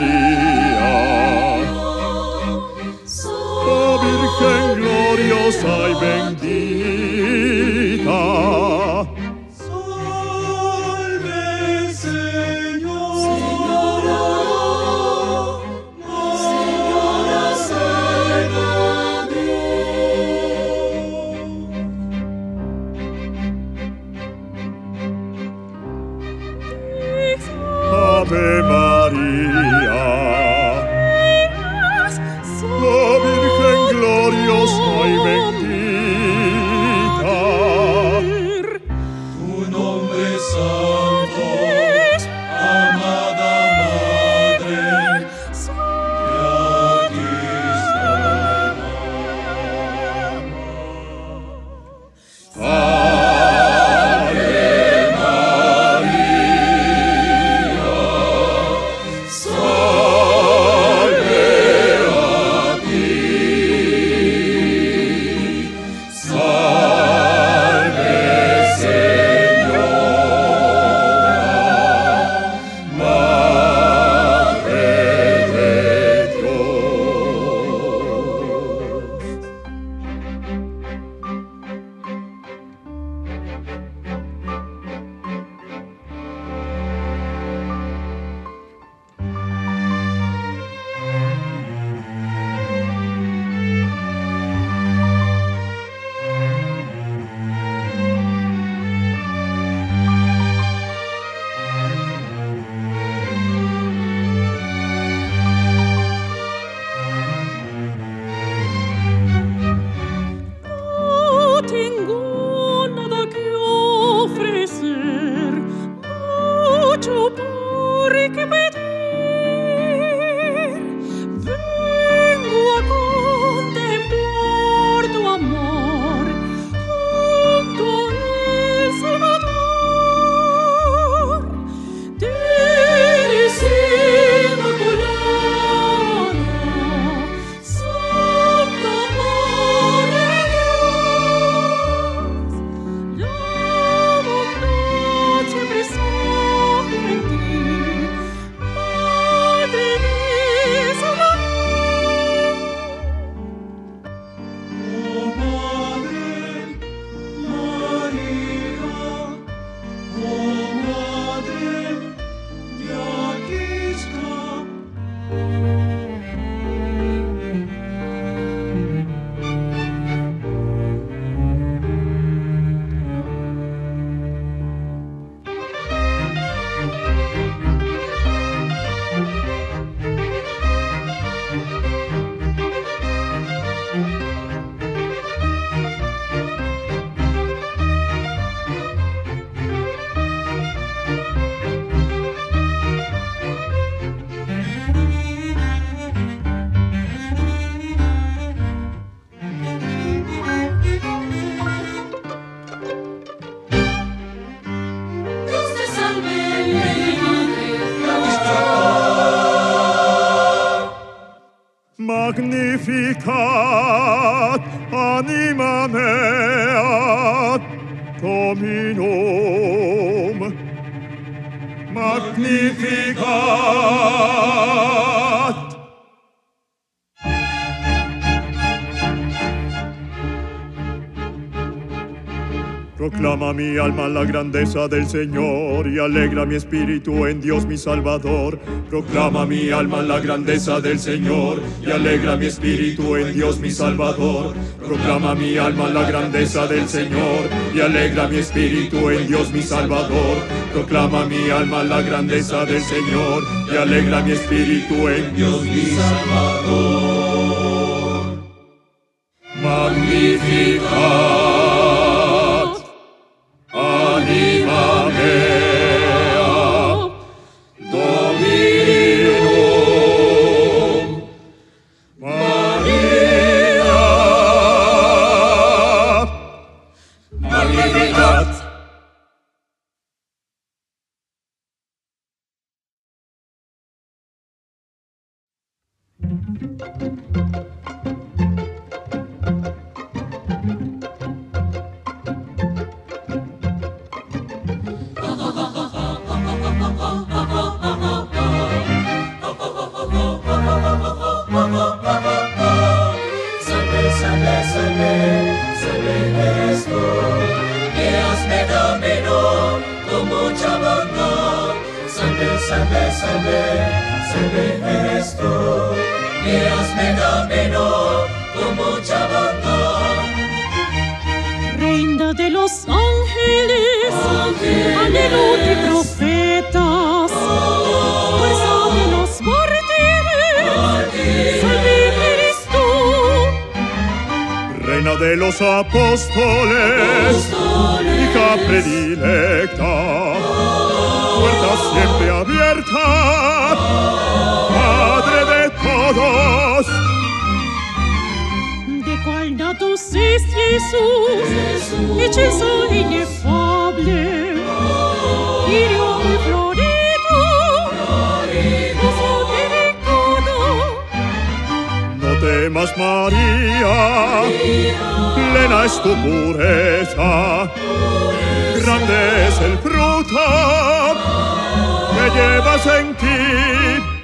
Maria. America. Proclama mi alma la grandeza del Señor y alegra mi espíritu en Dios mi Salvador. Proclama mi alma la grandeza del Señor y alegra mi espíritu en Dios mi Salvador. Proclama mi alma la grandeza del Señor y alegra mi espíritu en Dios mi Salvador. Proclama mi alma la grandeza del Señor y alegra mi espíritu en Dios mi Salvador. Magnificat eres tú, Dios me dominó con mucha bondad. Reina de los ángeles, Ángeles. aleluya y profetas, fuerza de los mártires, salve eres tú. Reina de los apóstoles, hija predilecta, puerta siempre abierta, de todos, ¿De cuál datos es Jesús? Belleza inefable, lirio muy florido, delicado. no temas María, plena es tu pureza, grande es el fruto que llevas en ti.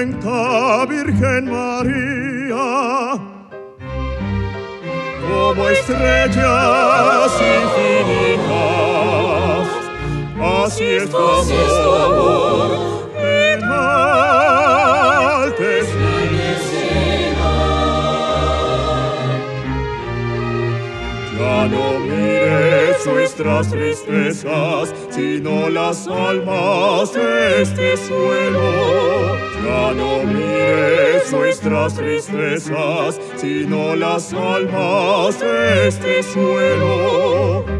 sancta Virgen Maria, como estrellas infinitas, así es tu amor. Nuestras tristezas, sino las almas de este suelo. Ya no mires nuestras tristezas, sino las almas de este suelo.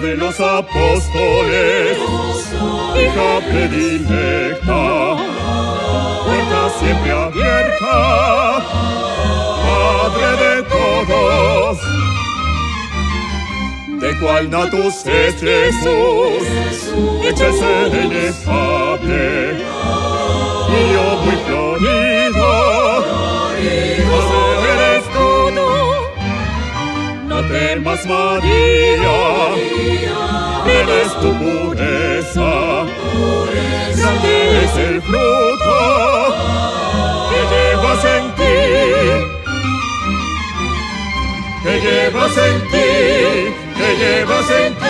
de los apóstoles, hija predilecta, puerta siempre abierta, madre de todos. De cual natus es Jesús, hecho el temas María, eres tu pureza, grande es el fruto que llevas en ti, que llevas en ti, que llevas en ti.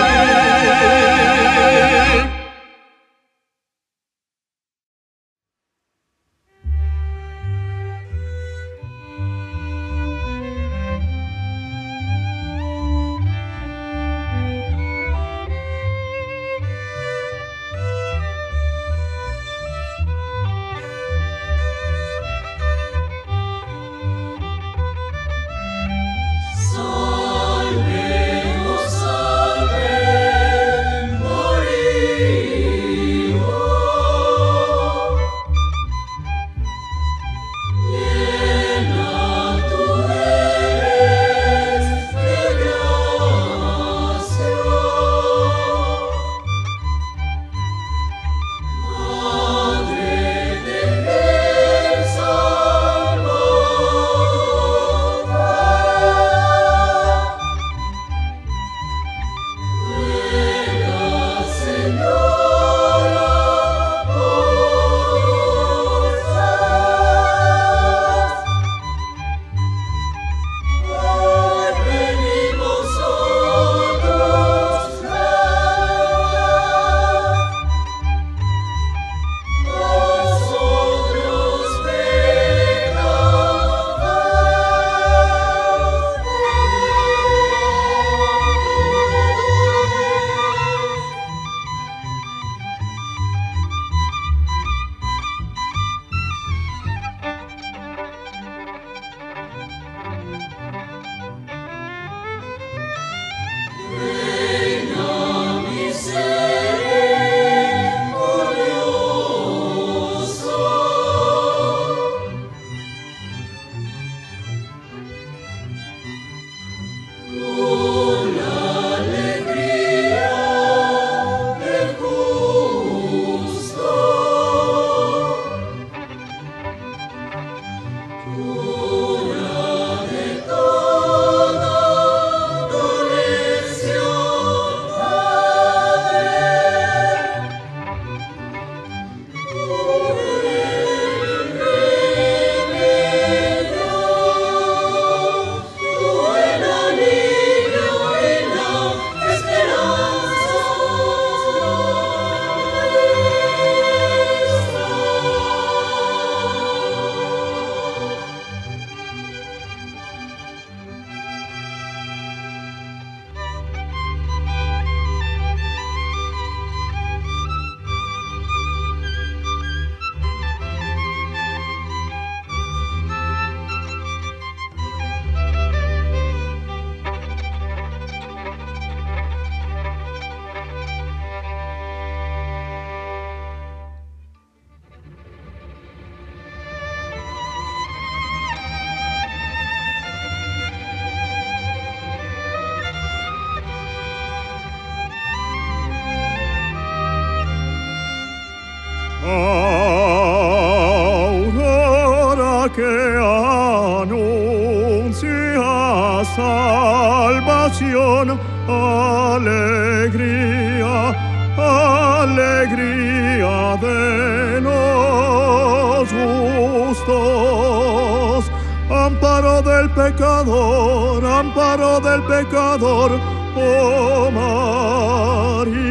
Amparo del pecador, amparo del pecador, oh María.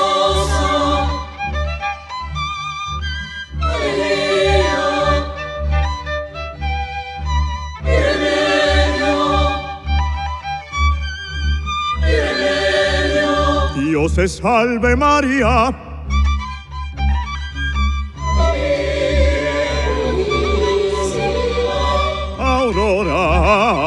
se salve María. Aurora.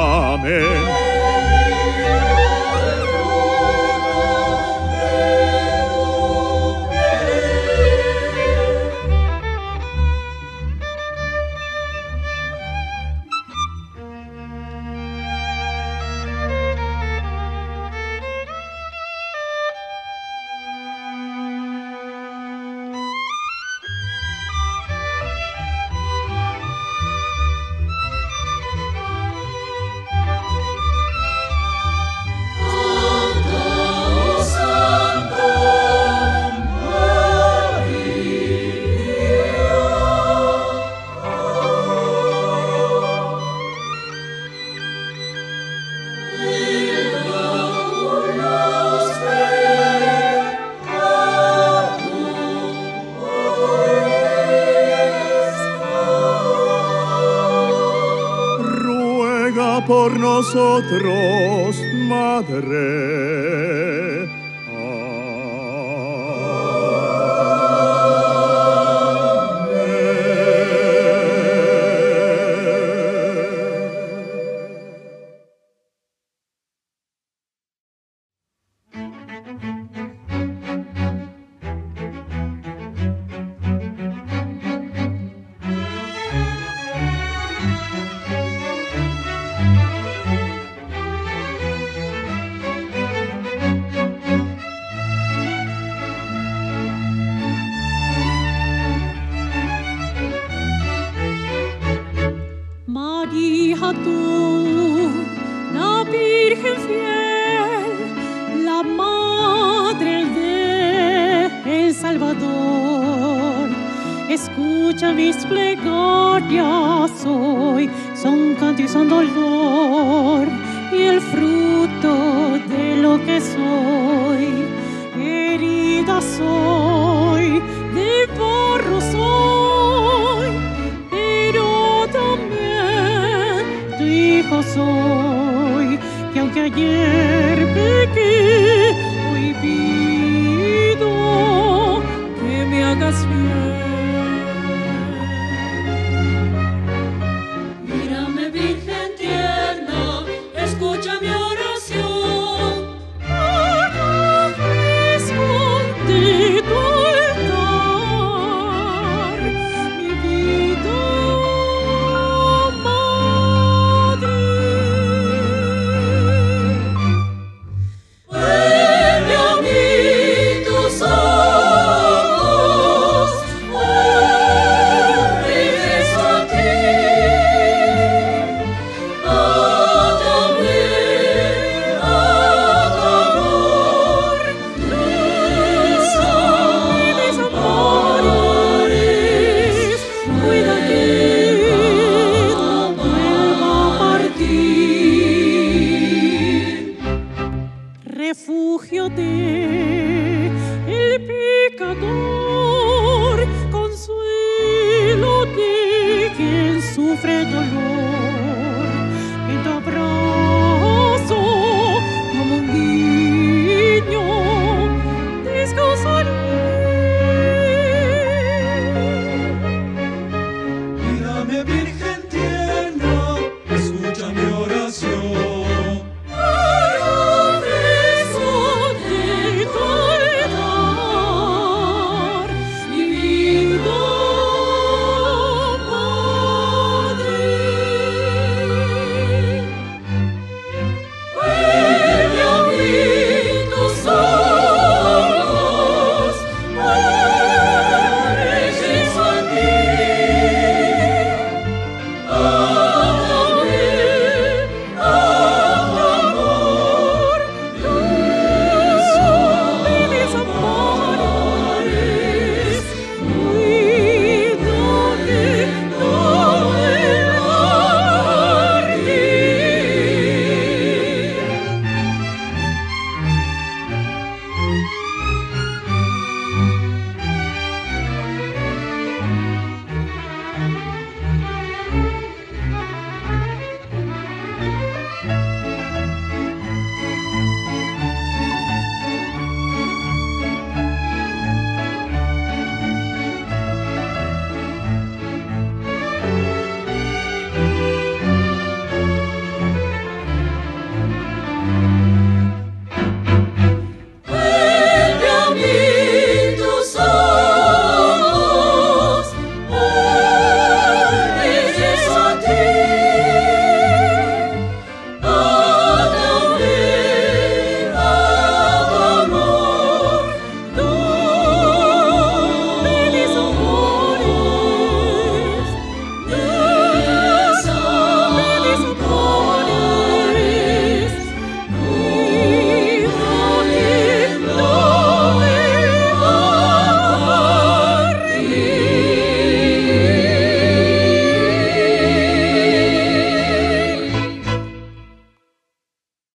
nosotros, Madre. tú, la Virgen fiel, la Madre de El Salvador. Escucha mis plegarias hoy, son canto y son dolor. forgotten.